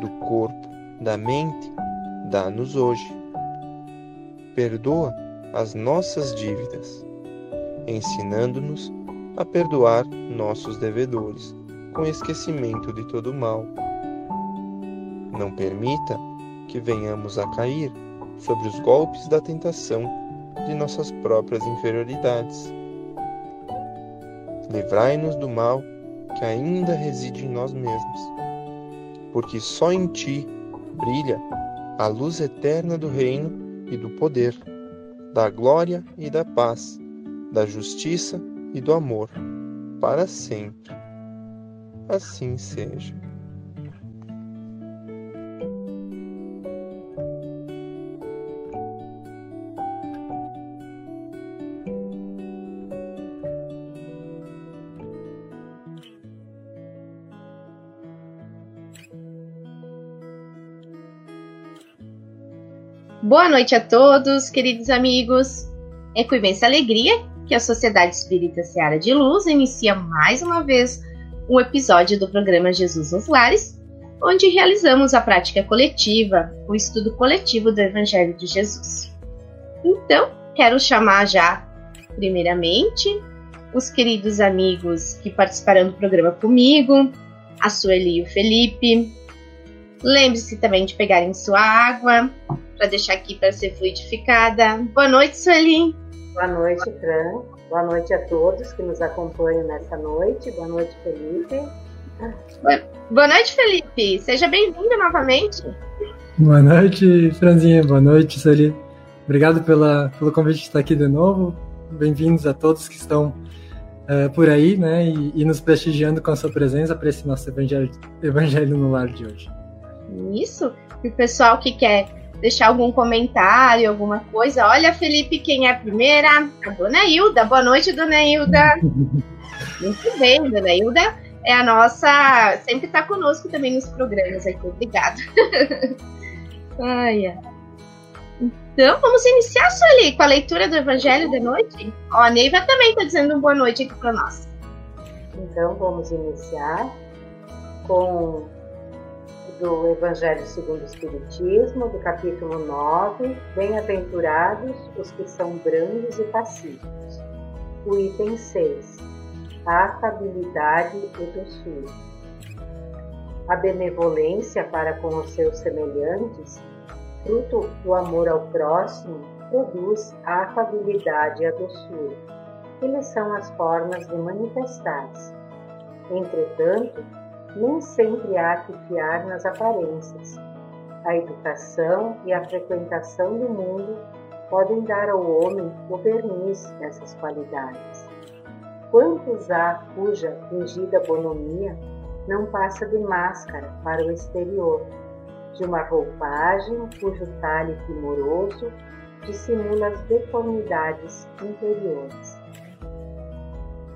do corpo, da mente, dá-nos hoje. Perdoa as nossas dívidas, ensinando-nos a perdoar nossos devedores, com esquecimento de todo mal. Não permita que venhamos a cair sobre os golpes da tentação de nossas próprias inferioridades. Livrai-nos do mal que ainda reside em nós mesmos, porque só em Ti brilha a luz eterna do reino e do poder, da glória e da paz, da justiça e do amor, para sempre. Assim seja. Boa noite a todos, queridos amigos. É com imensa alegria que a Sociedade Espírita Seara de Luz inicia mais uma vez um episódio do programa Jesus nos Lares, onde realizamos a prática coletiva, o estudo coletivo do Evangelho de Jesus. Então, quero chamar já, primeiramente, os queridos amigos que participarão do programa comigo, a Sueli e o Felipe. Lembre-se também de pegarem sua água, para deixar aqui para ser fluidificada. Boa noite, Sueli. Boa noite, Fran. Boa noite a todos que nos acompanham nessa noite. Boa noite, Felipe. Boa noite, Felipe. Seja bem-vindo novamente. Boa noite, Franzinha. Boa noite, Sueli. Obrigado pela, pelo convite de estar aqui de novo. Bem-vindos a todos que estão uh, por aí, né, e, e, nos prestigiando com a sua presença para esse nosso evangelho, evangelho no lar de hoje. Isso. E o pessoal que quer deixar algum comentário, alguma coisa. Olha, Felipe, quem é a primeira? A dona Hilda. Boa noite, dona Hilda. Muito bem, dona Hilda é a nossa. Sempre está conosco também nos programas aqui. Obrigada. Ai, Então, vamos iniciar, Sueli, com a leitura do Evangelho de noite? Ó, a Neiva também está dizendo boa noite aqui para nós. Então, vamos iniciar com do Evangelho segundo o Espiritismo, do capítulo 9, Bem-aventurados os que são brandos e pacíficos. O item 6, a afabilidade e doçura. A benevolência para com os seus semelhantes, fruto do amor ao próximo, produz a afabilidade e a doçura. Eles são as formas de manifestar-se. Entretanto, nem sempre há que fiar nas aparências. A educação e a frequentação do mundo podem dar ao homem o verniz dessas qualidades. Quantos há cuja fingida bonomia não passa de máscara para o exterior, de uma roupagem cujo talhe primoroso dissimula as deformidades interiores.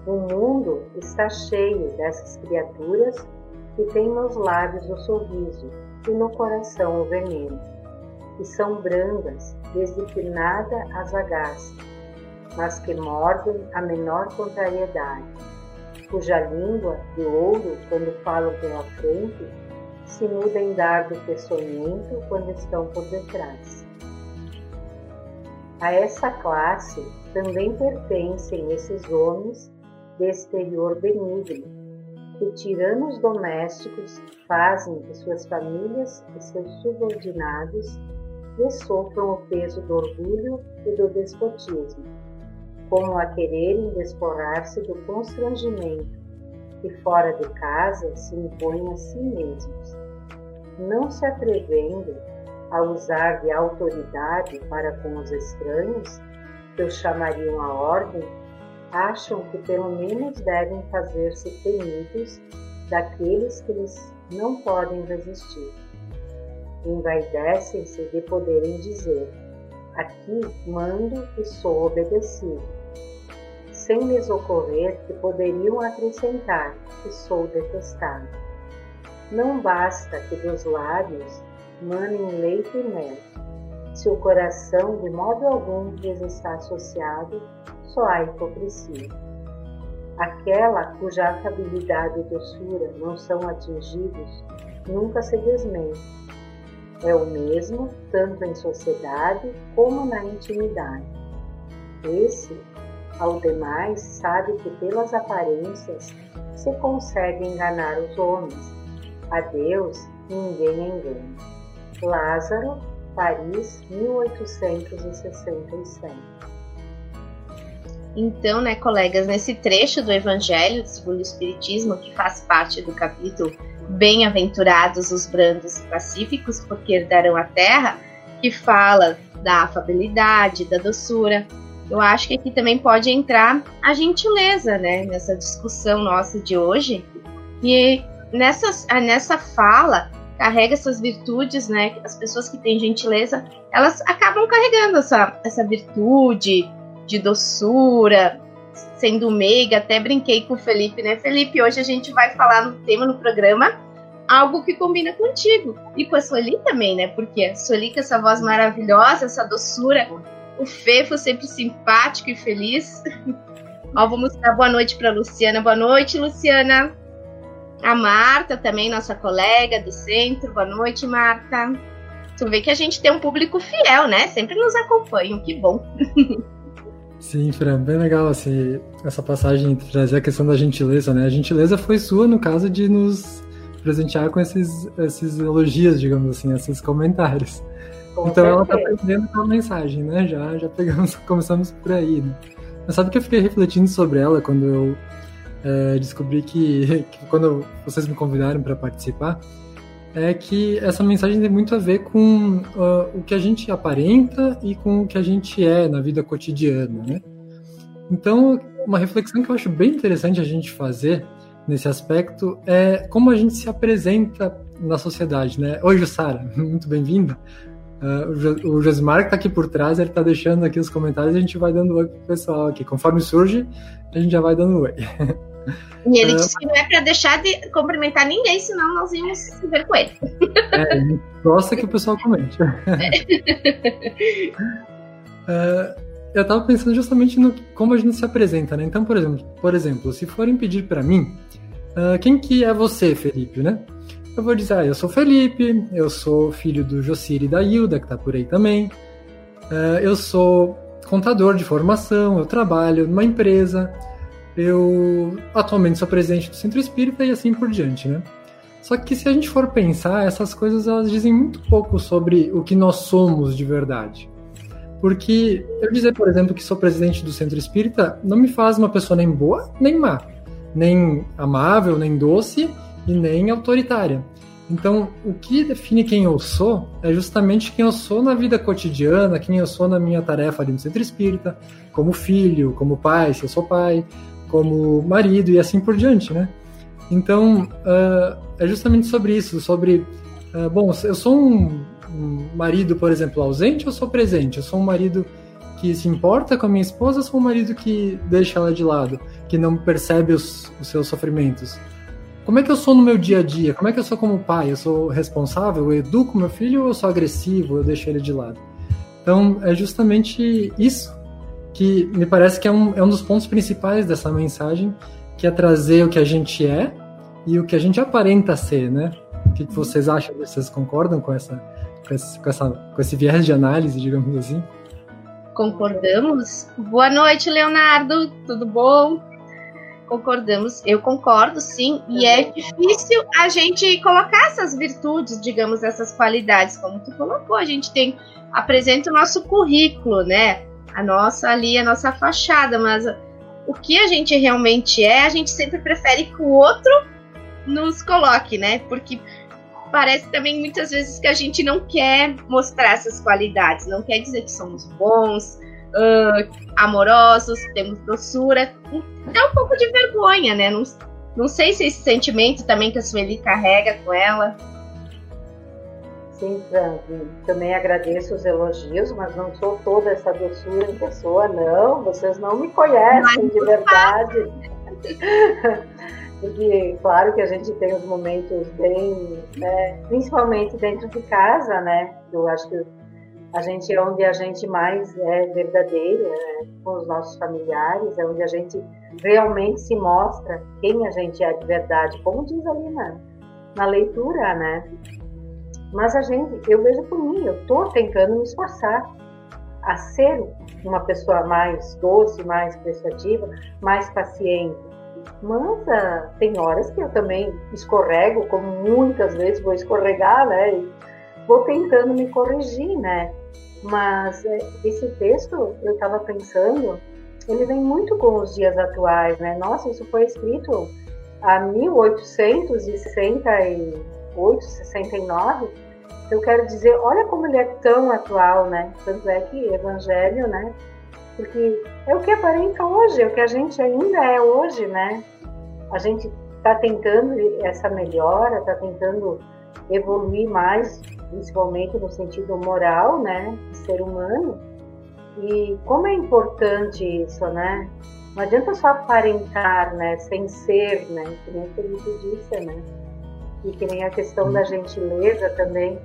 O mundo está cheio dessas criaturas que têm nos lábios o sorriso e no coração o veneno, que são brandas desde que nada as agaça, mas que mordem a menor contrariedade, cuja língua de ouro, quando falam pela frente, se muda em dardo peçonhento quando estão por detrás. A essa classe também pertencem esses homens de exterior benigno, que tiranos domésticos fazem que suas famílias e seus subordinados lhe sofram o peso do orgulho e do despotismo, como a quererem desporrar-se do constrangimento que fora de casa se impõem a si mesmos, não se atrevendo a usar de autoridade para com os estranhos, que os chamariam à ordem acham que pelo menos devem fazer-se temidos daqueles que lhes não podem resistir. envaidecem-se de poderem dizer: Aqui mando e sou obedecido, sem lhes ocorrer que poderiam acrescentar que sou detestado. Não basta que dos lábios manem leite e mel, se o coração de modo algum lhes está associado, só há hipocrisia. Aquela cuja afabilidade e doçura não são atingidos nunca se desmente. É o mesmo tanto em sociedade como na intimidade. Esse, ao demais, sabe que pelas aparências se consegue enganar os homens. A Deus ninguém engana. Lázaro, Paris, 1867. Então, né, colegas, nesse trecho do Evangelho segundo o Espiritismo, que faz parte do capítulo Bem-aventurados os brandos e pacíficos, porque herdarão a terra, que fala da afabilidade, da doçura. Eu acho que aqui também pode entrar a gentileza, né, nessa discussão nossa de hoje. E nessa, nessa fala, carrega essas virtudes, né? As pessoas que têm gentileza, elas acabam carregando essa, essa virtude de doçura, sendo meiga. Até brinquei com o Felipe, né? Felipe, hoje a gente vai falar no tema no programa algo que combina contigo e com a Sueli também, né? Porque a Sueli com essa voz maravilhosa, essa doçura, o Fefo sempre simpático e feliz. Ó, vamos dar boa noite para Luciana. Boa noite, Luciana. A Marta também, nossa colega do centro. Boa noite, Marta. Tu vê que a gente tem um público fiel, né? Sempre nos acompanham, que bom. Sim, Fran, bem legal assim, essa passagem trazer a questão da gentileza, né? A gentileza foi sua no caso de nos presentear com esses, esses elogios, digamos assim, esses comentários. Com então certeza. ela tá aprendendo com a mensagem, né? Já, já pegamos, começamos por aí, né? Mas sabe que eu fiquei refletindo sobre ela quando eu é, descobri que, que, quando vocês me convidaram para participar, é que essa mensagem tem muito a ver com uh, o que a gente aparenta e com o que a gente é na vida cotidiana, né? Então, uma reflexão que eu acho bem interessante a gente fazer nesse aspecto é como a gente se apresenta na sociedade, né? Oi, Jussara, muito bem-vinda. Uh, o Josmar que está aqui por trás, ele está deixando aqui os comentários e a gente vai dando oi pro pessoal aqui. Conforme surge, a gente já vai dando oi. E ele disse que não é para deixar de cumprimentar ninguém, senão nós íamos se ver com ele. É, gosta que o pessoal comente. uh, eu estava pensando justamente no como a gente se apresenta, né? Então, por exemplo, por exemplo, se forem pedir para mim, uh, quem que é você, Felipe, né? Eu vou dizer, ah, eu sou Felipe, eu sou filho do Jocir e da Hilda, que está por aí também. Uh, eu sou contador de formação, eu trabalho numa empresa, eu atualmente sou presidente do Centro Espírita e assim por diante, né? Só que se a gente for pensar, essas coisas elas dizem muito pouco sobre o que nós somos de verdade. Porque eu dizer, por exemplo, que sou presidente do Centro Espírita não me faz uma pessoa nem boa nem má, nem amável, nem doce e nem autoritária. Então, o que define quem eu sou é justamente quem eu sou na vida cotidiana, quem eu sou na minha tarefa ali no Centro Espírita, como filho, como pai, se eu sou pai, como marido e assim por diante, né? Então, uh, é justamente sobre isso, sobre, uh, bom, eu sou um, um, marido, por exemplo, ausente ou sou presente? Eu sou um marido que se importa com a minha esposa ou sou um marido que deixa ela de lado, que não percebe os, os seus sofrimentos? Como é que eu sou no meu dia a dia? Como é que eu sou como pai? Eu sou responsável? Eu educo meu filho ou eu sou agressivo? Eu deixo ele de lado? Então, é justamente isso que me parece que é um, é um dos pontos principais dessa mensagem, que é trazer o que a gente é e o que a gente aparenta ser, né? O que vocês acham? Vocês concordam com essa, com esse, com essa, com esse viés de análise, digamos assim? Concordamos. Boa noite, Leonardo. Tudo bom? Concordamos. Eu concordo, sim. E é difícil a gente colocar essas virtudes, digamos, essas qualidades, como tu colocou. A gente tem apresenta o nosso currículo, né? A nossa ali, a nossa fachada, mas o que a gente realmente é, a gente sempre prefere que o outro nos coloque, né? Porque parece também muitas vezes que a gente não quer mostrar essas qualidades, não quer dizer que somos bons, uh, amorosos, temos doçura. Dá um pouco de vergonha, né? Não, não sei se esse sentimento também que a Sueli carrega com ela. Sim, Frank, também agradeço os elogios, mas não sou toda essa doçura em pessoa, não. Vocês não me conhecem de verdade. Porque, claro que a gente tem os momentos bem, né, principalmente dentro de casa, né? Eu acho que a gente é onde a gente mais é verdadeiro né, com os nossos familiares, é onde a gente realmente se mostra quem a gente é de verdade, como diz ali na, na leitura, né? Mas a gente, eu vejo por mim, eu estou tentando me esforçar a ser uma pessoa mais doce, mais prestativa, mais paciente. Mas uh, tem horas que eu também escorrego, como muitas vezes vou escorregar, né? E vou tentando me corrigir, né? Mas uh, esse texto, eu estava pensando, ele vem muito com os dias atuais, né? Nossa, isso foi escrito a 1868, 69, eu quero dizer, olha como ele é tão atual, né? Tanto é que Evangelho, né? Porque é o que aparenta hoje, é o que a gente ainda é hoje, né? A gente está tentando essa melhora, está tentando evoluir mais, principalmente no sentido moral, né? De ser humano. E como é importante isso, né? Não adianta só aparentar, né? Sem ser, né? Que nem Felipe disse, né? E que nem a questão da gentileza também.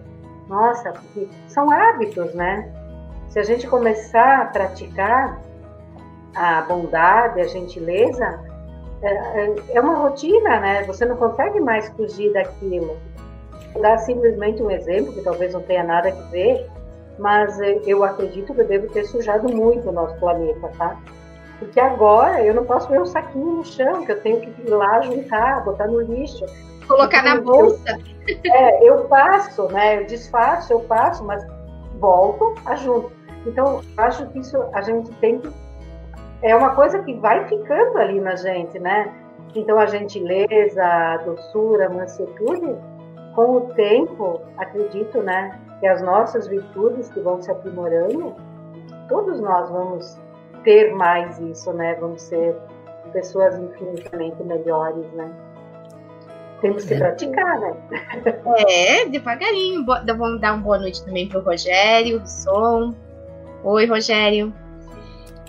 Nossa, porque são hábitos, né? Se a gente começar a praticar a bondade, a gentileza, é, é, é uma rotina, né? Você não consegue mais fugir daquilo. Vou dar simplesmente um exemplo que talvez não tenha nada a ver, mas eu acredito que eu devo ter sujado muito o nosso planeta, tá? Porque agora eu não posso ver um saquinho no chão, que eu tenho que ir lá juntar, botar no lixo. Colocar na bolsa. Eu, é, eu passo, né? Eu desfaço, eu passo, mas volto, ajunto. Então, acho que isso a gente tem que. É uma coisa que vai ficando ali na gente, né? Então, a gentileza, a doçura, a mansuetude, com o tempo, acredito, né? Que as nossas virtudes que vão se aprimorando, todos nós vamos ter mais isso, né? Vamos ser pessoas infinitamente melhores, né? Temos que é. praticar, né? É, devagarinho. Vamos dar uma boa noite também pro Rogério, do som. Oi, Rogério.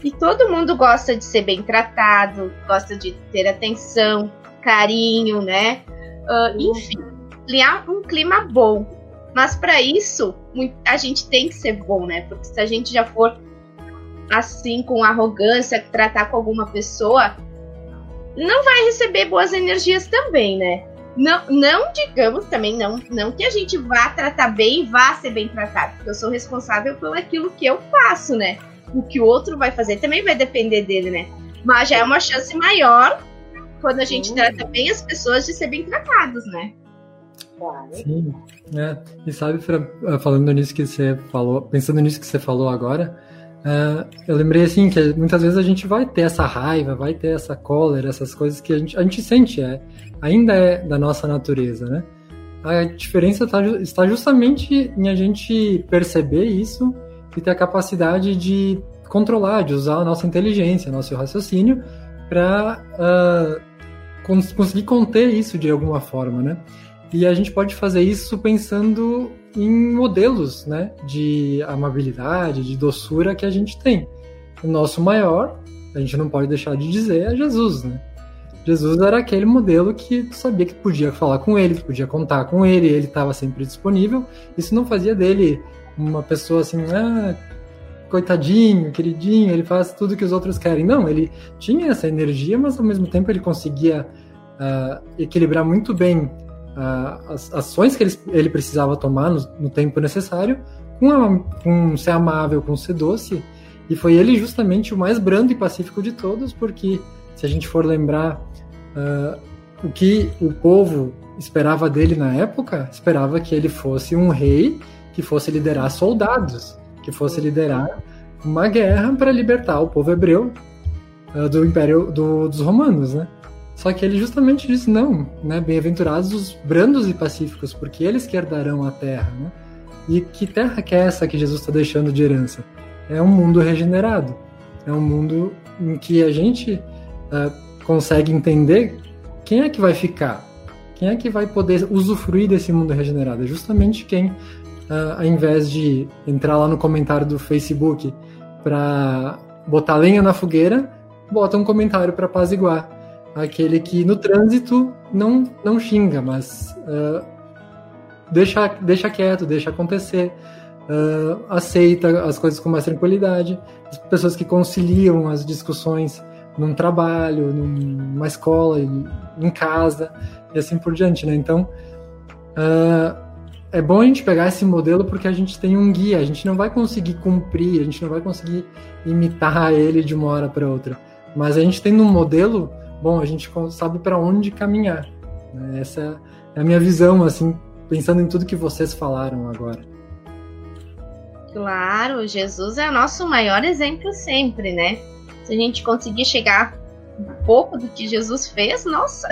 E todo mundo gosta de ser bem tratado, gosta de ter atenção, carinho, né? Uh, enfim, criar um clima bom. Mas para isso, a gente tem que ser bom, né? Porque se a gente já for assim, com arrogância, tratar com alguma pessoa, não vai receber boas energias também, né? Não, não digamos também, não, não que a gente vá tratar bem e vá ser bem tratado, porque eu sou responsável pelo aquilo que eu faço, né? O que o outro vai fazer também vai depender dele, né? Mas já é uma chance maior quando a gente trata bem as pessoas de ser bem tratados, né? Sim, é. E sabe, falando nisso que você falou, pensando nisso que você falou agora, Uh, eu lembrei assim que muitas vezes a gente vai ter essa raiva, vai ter essa cólera, essas coisas que a gente, a gente sente, é, ainda é da nossa natureza, né? A diferença tá, está justamente em a gente perceber isso e ter a capacidade de controlar, de usar a nossa inteligência, nosso raciocínio para uh, cons conseguir conter isso de alguma forma, né? E a gente pode fazer isso pensando em modelos né, de amabilidade, de doçura que a gente tem. O nosso maior, a gente não pode deixar de dizer, é Jesus. Né? Jesus era aquele modelo que tu sabia que podia falar com ele, podia contar com ele, ele estava sempre disponível. Isso não fazia dele uma pessoa assim, ah, coitadinho, queridinho, ele faz tudo que os outros querem. Não, ele tinha essa energia, mas ao mesmo tempo ele conseguia uh, equilibrar muito bem as ações que ele, ele precisava tomar no, no tempo necessário com, a, com ser amável, com ser doce. E foi ele justamente o mais brando e pacífico de todos, porque se a gente for lembrar uh, o que o povo esperava dele na época, esperava que ele fosse um rei que fosse liderar soldados, que fosse liderar uma guerra para libertar o povo hebreu uh, do império do, dos romanos, né? Só que ele justamente disse não, né? Bem-aventurados os brandos e pacíficos, porque eles que herdarão a terra, né? E que terra que é essa que Jesus está deixando de herança? É um mundo regenerado. É um mundo em que a gente uh, consegue entender quem é que vai ficar, quem é que vai poder usufruir desse mundo regenerado. É justamente quem uh, ao invés de entrar lá no comentário do Facebook para botar lenha na fogueira, bota um comentário para apaziguar. Aquele que no trânsito não, não xinga, mas uh, deixa, deixa quieto, deixa acontecer. Uh, aceita as coisas com mais tranquilidade. As pessoas que conciliam as discussões num trabalho, numa escola, em casa e assim por diante, né? Então, uh, é bom a gente pegar esse modelo porque a gente tem um guia, a gente não vai conseguir cumprir, a gente não vai conseguir imitar ele de uma hora para outra, mas a gente tem um modelo, bom, a gente sabe para onde caminhar. Né? Essa é a minha visão, assim, pensando em tudo que vocês falaram agora. Claro, Jesus é o nosso maior exemplo sempre, né? Se a gente conseguir chegar um pouco do que Jesus fez, nossa,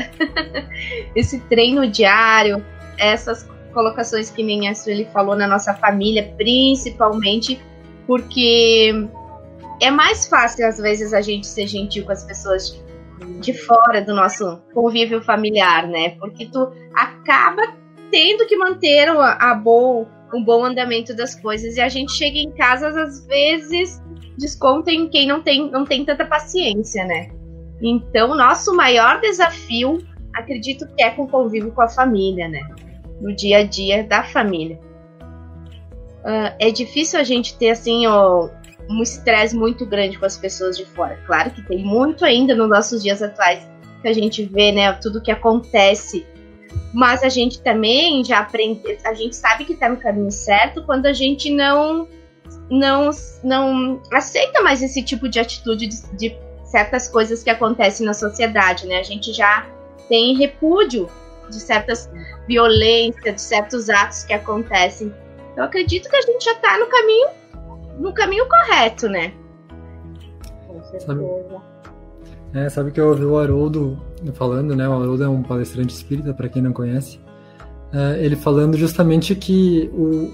esse treino diário, essas colocações que nem a Sueli falou na nossa família, principalmente porque é mais fácil às vezes a gente ser gentil com as pessoas de fora do nosso convívio familiar, né? Porque tu acaba tendo que manter a, a bom, um bom andamento das coisas e a gente chega em casa às vezes desconta em quem não tem, não tem tanta paciência, né? Então, nosso maior desafio, acredito que é com o convívio com a família, né? No dia a dia da família. Uh, é difícil a gente ter, assim, ó, um estresse muito grande com as pessoas de fora. Claro que tem muito ainda nos nossos dias atuais que a gente vê, né, tudo que acontece. Mas a gente também já aprende, a gente sabe que tá no caminho certo quando a gente não não, não aceita mais esse tipo de atitude de, de certas coisas que acontecem na sociedade, né? A gente já tem repúdio de certas violências, de certos atos que acontecem. Eu acredito que a gente já está no caminho, no caminho correto, né? Com certeza. Sabe, é, sabe que eu ouvi o Haroldo falando, né? O Haroldo é um palestrante espírita, para quem não conhece. É, ele falando justamente que o,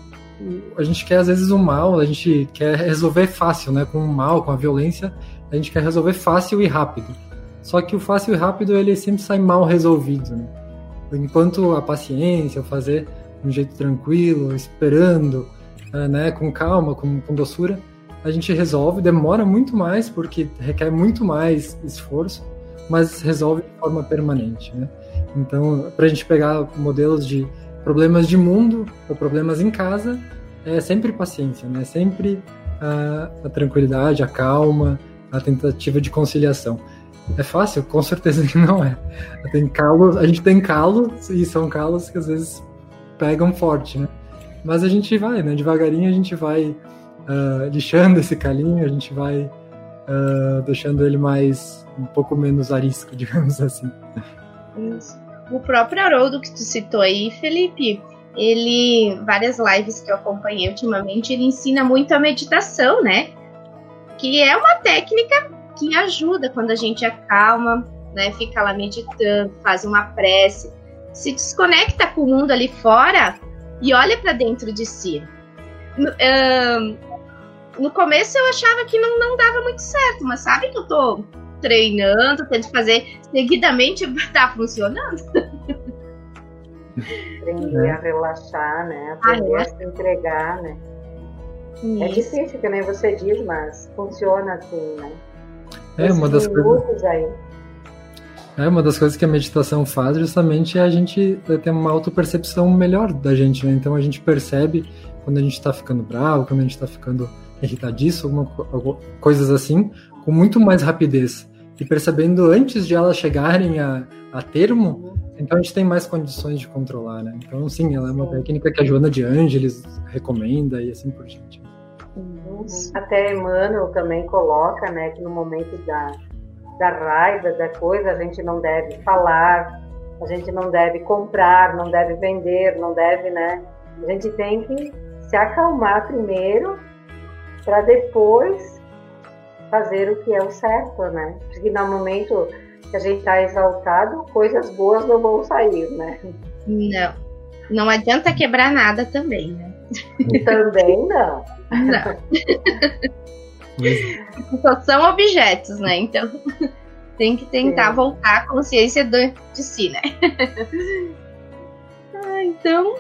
a gente quer às vezes o mal, a gente quer resolver fácil, né? Com o mal, com a violência, a gente quer resolver fácil e rápido. Só que o fácil e rápido ele sempre sai mal resolvido, né? Enquanto a paciência, o fazer de um jeito tranquilo, esperando, eh, né, com calma, com, com doçura, a gente resolve, demora muito mais porque requer muito mais esforço, mas resolve de forma permanente, né? Então, para a gente pegar modelos de problemas de mundo ou problemas em casa, é sempre paciência, né? Sempre a, a tranquilidade, a calma, a tentativa de conciliação. É fácil? Com certeza que não é. Tem calos, a gente tem calos e são calos que às vezes pegam forte, né? Mas a gente vai, né? Devagarinho a gente vai uh, lixando esse calinho, a gente vai uh, deixando ele mais um pouco menos arisco, digamos assim. Isso. O próprio Haroldo que tu citou aí, Felipe, ele, várias lives que eu acompanhei ultimamente, ele ensina muito a meditação, né? Que é uma técnica que ajuda quando a gente acalma, né? Fica lá meditando, faz uma prece, se desconecta com o mundo ali fora e olha para dentro de si. No, no começo eu achava que não, não dava muito certo, mas sabe que eu tô treinando, tento fazer seguidamente, tá funcionando. Aprender é. a relaxar, né? Aprender ah, é? a se entregar, né? É Isso. É difícil, que nem você diz, mas funciona assim, né? É uma das coisas. Aí. É uma das coisas que a meditação faz justamente é a gente ter uma autopercepção melhor da gente, né? Então a gente percebe quando a gente está ficando bravo, quando a gente está ficando irritadiço, alguma, coisas assim, com muito mais rapidez e percebendo antes de elas chegarem a, a termo, então a gente tem mais condições de controlar, né? Então, sim, ela é uma técnica que a Joana de Ângeles recomenda e assim por diante. Até Emmanuel também coloca, né, que no momento da, da raiva, da coisa, a gente não deve falar, a gente não deve comprar, não deve vender, não deve, né? A gente tem que se acalmar primeiro para depois fazer o que é o certo, né? Porque no momento que a gente está exaltado, coisas boas não vão sair, né? Não. Não adianta quebrar nada também, né? Também não. Não. Só são objetos, né? Então tem que tentar Sim. voltar à consciência de si, né? ah, então.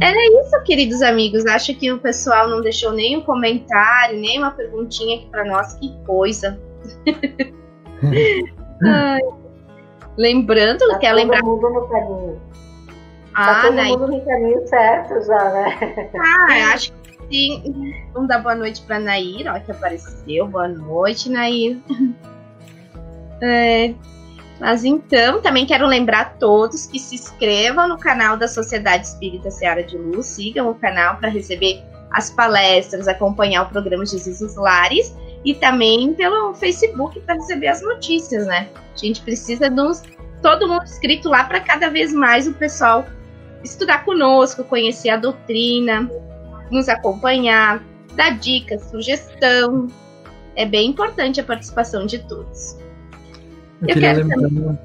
Era isso, queridos amigos. Acho que o pessoal não deixou nenhum comentário, nem uma perguntinha aqui para nós. Que coisa. Ai. Lembrando, tá quer lembrar. Todo mundo no caminho. Ah, tá todo Naí... mundo no caminho certo já, né? Ah, acho que sim. Vamos dar boa noite para Nair, ó, que apareceu. Boa noite, Nair. É, mas então, também quero lembrar a todos que se inscrevam no canal da Sociedade Espírita Seara de Luz, sigam o canal para receber as palestras, acompanhar o programa Jesus Lares e também pelo Facebook para receber as notícias, né? A gente precisa de uns, todo mundo inscrito lá para cada vez mais o pessoal estudar conosco, conhecer a doutrina, nos acompanhar, dar dicas, sugestão. É bem importante a participação de todos. Eu, eu queria lembrar.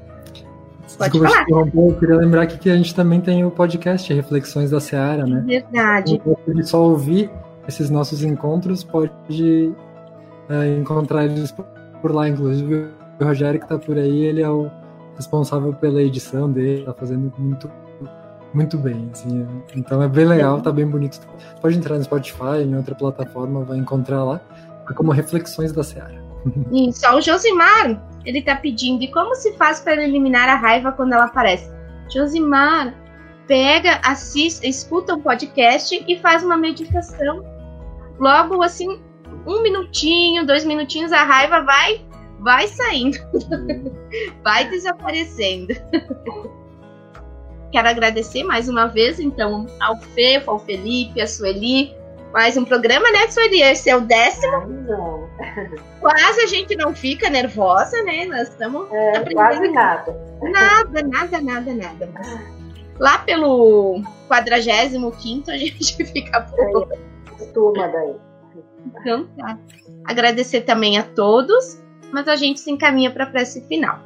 Pode Desculpa falar. Eu queria lembrar que a gente também tem o podcast Reflexões da Seara, né? Verdade. Então, só ouvir esses nossos encontros pode é, encontrar eles por lá, inclusive o Rogério que está por aí, ele é o responsável pela edição dele, está fazendo muito muito bem, assim, então é bem legal, tá bem bonito. Pode entrar no Spotify, em outra plataforma, vai encontrar lá, é como Reflexões da Seara. Isso, o Josimar, ele tá pedindo, e como se faz para eliminar a raiva quando ela aparece? Josimar, pega, assiste, escuta um podcast e faz uma meditação. Logo, assim, um minutinho, dois minutinhos, a raiva vai, vai saindo, vai desaparecendo. Quero agradecer mais uma vez, então, ao Fefo, ao Felipe, a Sueli, mais um programa, né, Sueli? Esse é o décimo. Quase a gente não fica nervosa, né? Nós estamos. É, quase nada. Nada, nada, nada, nada. Mas lá pelo 45 a gente fica pouco. É, turma daí. Então tá. Agradecer também a todos, mas a gente se encaminha para a prece final.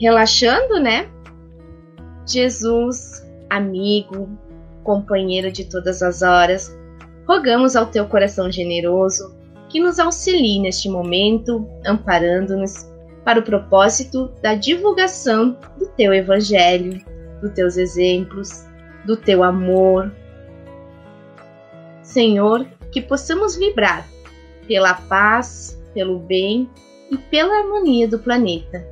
Relaxando, né? Jesus, amigo, companheiro de todas as horas, rogamos ao teu coração generoso que nos auxilie neste momento, amparando-nos para o propósito da divulgação do teu evangelho, dos teus exemplos, do teu amor. Senhor, que possamos vibrar pela paz, pelo bem e pela harmonia do planeta,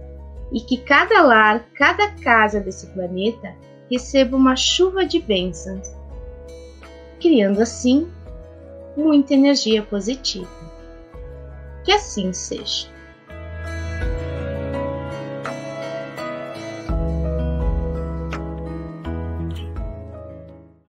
e que cada lar, cada casa desse planeta receba uma chuva de bênçãos, criando assim muita energia positiva. Que assim seja.